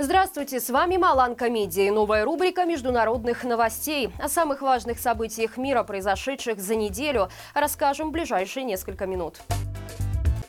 Здравствуйте, с вами Маланка Медиа новая рубрика международных новостей. О самых важных событиях мира, произошедших за неделю, расскажем в ближайшие несколько минут.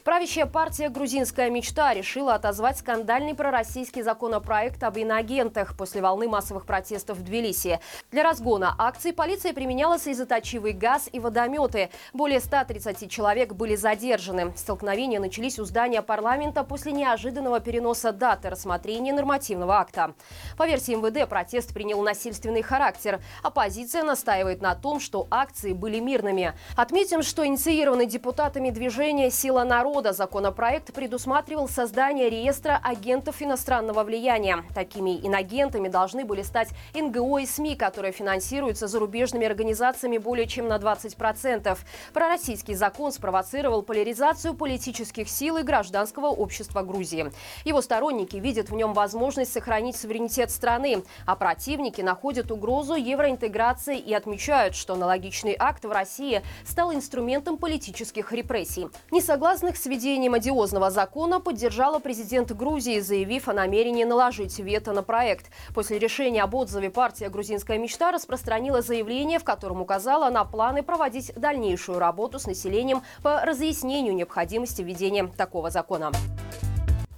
Правящая партия «Грузинская мечта» решила отозвать скандальный пророссийский законопроект об иноагентах после волны массовых протестов в Тбилиси. Для разгона акций полиция применяла слезоточивый газ и водометы. Более 130 человек были задержаны. Столкновения начались у здания парламента после неожиданного переноса даты рассмотрения нормативного акта. По версии МВД, протест принял насильственный характер. Оппозиция настаивает на том, что акции были мирными. Отметим, что инициированный депутатами движения «Сила народа» года законопроект предусматривал создание реестра агентов иностранного влияния. Такими инагентами должны были стать НГО и СМИ, которые финансируются зарубежными организациями более чем на 20%. Пророссийский закон спровоцировал поляризацию политических сил и гражданского общества Грузии. Его сторонники видят в нем возможность сохранить суверенитет страны, а противники находят угрозу евроинтеграции и отмечают, что аналогичный акт в России стал инструментом политических репрессий. Несогласных с одиозного закона поддержала президент Грузии, заявив о намерении наложить вето на проект. После решения об отзыве партия «Грузинская мечта» распространила заявление, в котором указала на планы проводить дальнейшую работу с населением по разъяснению необходимости введения такого закона.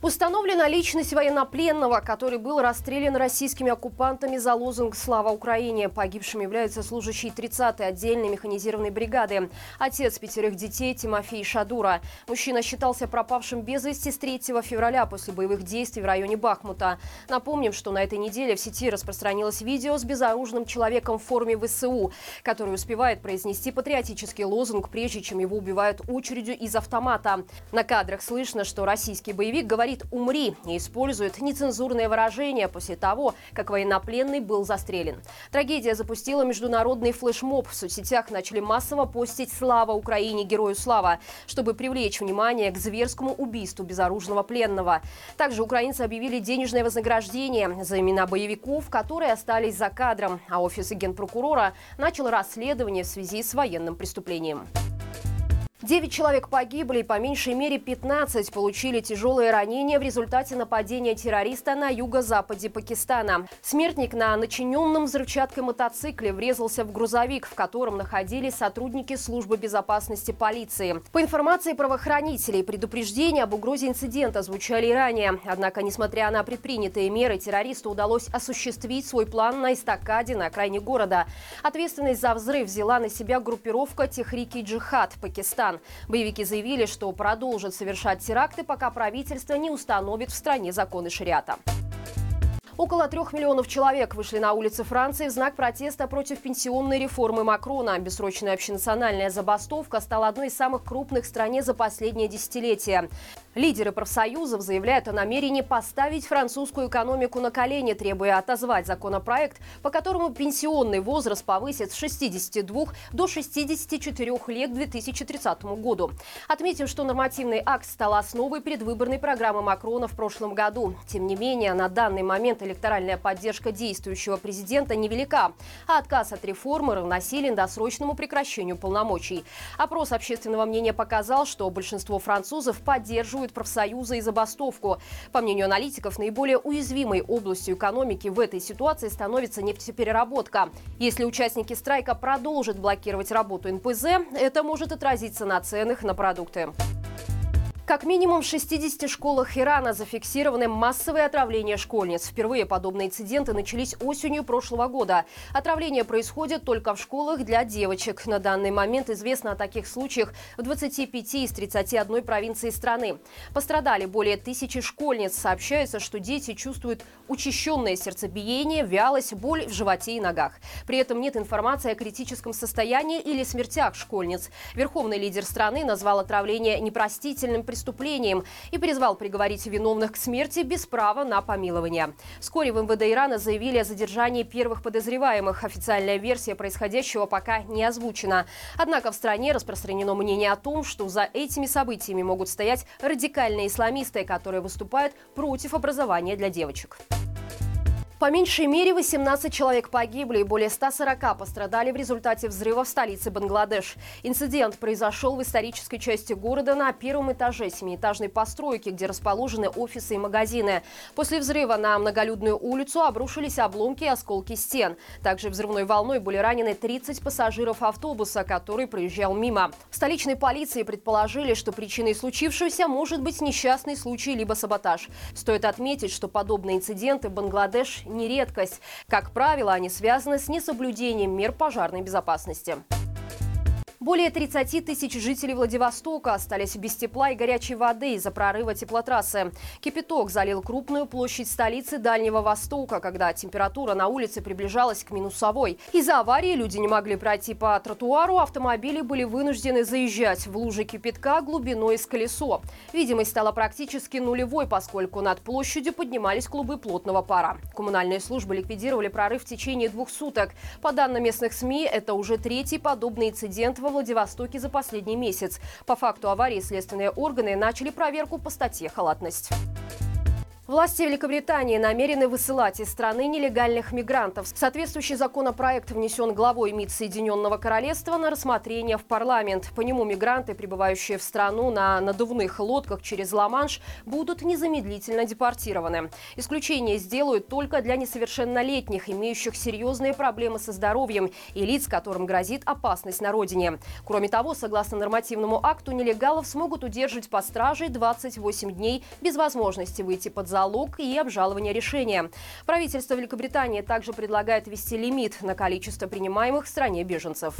Установлена личность военнопленного, который был расстрелян российскими оккупантами за лозунг «Слава Украине». Погибшим является служащий 30-й отдельной механизированной бригады. Отец пятерых детей Тимофей Шадура. Мужчина считался пропавшим без вести с 3 февраля после боевых действий в районе Бахмута. Напомним, что на этой неделе в сети распространилось видео с безоружным человеком в форме ВСУ, который успевает произнести патриотический лозунг, прежде чем его убивают очередью из автомата. На кадрах слышно, что российский боевик говорит говорит «умри» и использует нецензурные выражения после того, как военнопленный был застрелен. Трагедия запустила международный флешмоб. В соцсетях начали массово постить «Слава Украине! Герою слава!», чтобы привлечь внимание к зверскому убийству безоружного пленного. Также украинцы объявили денежное вознаграждение за имена боевиков, которые остались за кадром, а офис генпрокурора начал расследование в связи с военным преступлением. Девять человек погибли и по меньшей мере 15 получили тяжелые ранения в результате нападения террориста на юго-западе Пакистана. Смертник на начиненном взрывчаткой мотоцикле врезался в грузовик, в котором находились сотрудники службы безопасности полиции. По информации правоохранителей, предупреждения об угрозе инцидента звучали и ранее. Однако, несмотря на предпринятые меры, террористу удалось осуществить свой план на эстакаде на окраине города. Ответственность за взрыв взяла на себя группировка Техрики Джихад Пакистан. Боевики заявили, что продолжат совершать теракты, пока правительство не установит в стране законы шариата. Около трех миллионов человек вышли на улицы Франции в знак протеста против пенсионной реформы Макрона. Бессрочная общенациональная забастовка стала одной из самых крупных в стране за последнее десятилетие. Лидеры профсоюзов заявляют о намерении поставить французскую экономику на колени, требуя отозвать законопроект, по которому пенсионный возраст повысит с 62 до 64 лет к 2030 году. Отметим, что нормативный акт стал основой предвыборной программы Макрона в прошлом году. Тем не менее, на данный момент электоральная поддержка действующего президента невелика, а отказ от реформы равносилен досрочному прекращению полномочий. Опрос общественного мнения показал, что большинство французов поддерживают профсоюзы и забастовку. По мнению аналитиков, наиболее уязвимой областью экономики в этой ситуации становится нефтепереработка. Если участники страйка продолжат блокировать работу НПЗ, это может отразиться на ценах на продукты. Как минимум в 60 школах Ирана зафиксированы массовые отравления школьниц. Впервые подобные инциденты начались осенью прошлого года. Отравления происходят только в школах для девочек. На данный момент известно о таких случаях в 25 из 31 провинции страны. Пострадали более тысячи школьниц. Сообщается, что дети чувствуют учащенное сердцебиение, вялость, боль в животе и ногах. При этом нет информации о критическом состоянии или смертях школьниц. Верховный лидер страны назвал отравление непростительным преступлением преступлением и призвал приговорить виновных к смерти без права на помилование. Вскоре в МВД Ирана заявили о задержании первых подозреваемых. Официальная версия происходящего пока не озвучена. Однако в стране распространено мнение о том, что за этими событиями могут стоять радикальные исламисты, которые выступают против образования для девочек. По меньшей мере 18 человек погибли и более 140 пострадали в результате взрыва в столице Бангладеш. Инцидент произошел в исторической части города на первом этаже семиэтажной постройки, где расположены офисы и магазины. После взрыва на многолюдную улицу обрушились обломки и осколки стен. Также взрывной волной были ранены 30 пассажиров автобуса, который проезжал мимо. В столичной полиции предположили, что причиной случившегося может быть несчастный случай либо саботаж. Стоит отметить, что подобные инциденты в Бангладеш не редкость. Как правило, они связаны с несоблюдением мер пожарной безопасности. Более 30 тысяч жителей Владивостока остались без тепла и горячей воды из-за прорыва теплотрассы. Кипяток залил крупную площадь столицы Дальнего Востока, когда температура на улице приближалась к минусовой. Из-за аварии люди не могли пройти по тротуару, автомобили были вынуждены заезжать в лужи кипятка глубиной с колесо. Видимость стала практически нулевой, поскольку над площадью поднимались клубы плотного пара. Коммунальные службы ликвидировали прорыв в течение двух суток. По данным местных СМИ, это уже третий подобный инцидент в Владивостоке за последний месяц. По факту аварии следственные органы начали проверку по статье «Халатность». Власти Великобритании намерены высылать из страны нелегальных мигрантов. Соответствующий законопроект внесен главой МИД Соединенного Королевства на рассмотрение в парламент. По нему мигранты, прибывающие в страну на надувных лодках через Ла-Манш, будут незамедлительно депортированы. Исключение сделают только для несовершеннолетних, имеющих серьезные проблемы со здоровьем и лиц, которым грозит опасность на родине. Кроме того, согласно нормативному акту, нелегалов смогут удерживать по страже 28 дней без возможности выйти под залог залог и обжалование решения. Правительство Великобритании также предлагает ввести лимит на количество принимаемых в стране беженцев.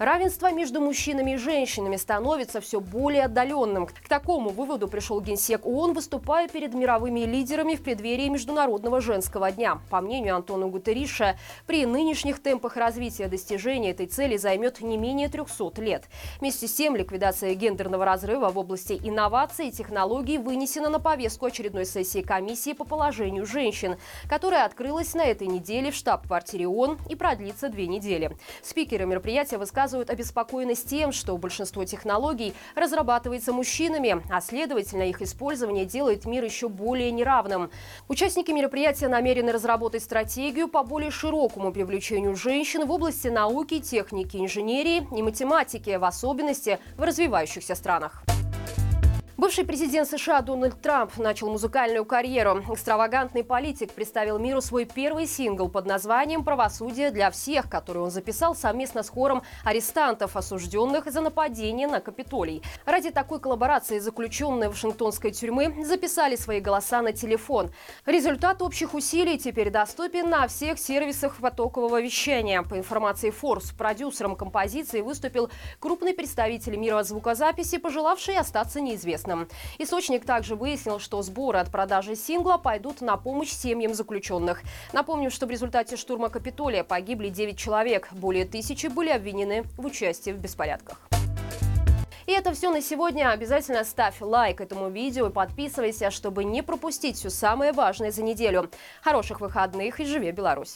Равенство между мужчинами и женщинами становится все более отдаленным. К такому выводу пришел генсек ООН, выступая перед мировыми лидерами в преддверии Международного женского дня. По мнению Антона Гутериша, при нынешних темпах развития достижения этой цели займет не менее 300 лет. Вместе с тем, ликвидация гендерного разрыва в области инноваций и технологий вынесена на повестку очередной сессии комиссии по положению женщин, которая открылась на этой неделе в штаб-квартире ООН и продлится две недели. Спикеры мероприятия высказывают высказывают обеспокоенность тем, что большинство технологий разрабатывается мужчинами, а следовательно их использование делает мир еще более неравным. Участники мероприятия намерены разработать стратегию по более широкому привлечению женщин в области науки, техники, инженерии и математики, в особенности в развивающихся странах. Бывший президент США Дональд Трамп начал музыкальную карьеру. Экстравагантный политик представил миру свой первый сингл под названием «Правосудие для всех», который он записал совместно с хором арестантов, осужденных за нападение на Капитолий. Ради такой коллаборации заключенные Вашингтонской тюрьмы записали свои голоса на телефон. Результат общих усилий теперь доступен на всех сервисах потокового вещания. По информации Forbes, продюсером композиции выступил крупный представитель мира звукозаписи, пожелавший остаться неизвестным известным. Источник также выяснил, что сборы от продажи сингла пойдут на помощь семьям заключенных. Напомню, что в результате штурма Капитолия погибли 9 человек. Более тысячи были обвинены в участии в беспорядках. И это все на сегодня. Обязательно ставь лайк этому видео и подписывайся, чтобы не пропустить все самое важное за неделю. Хороших выходных и живи Беларусь!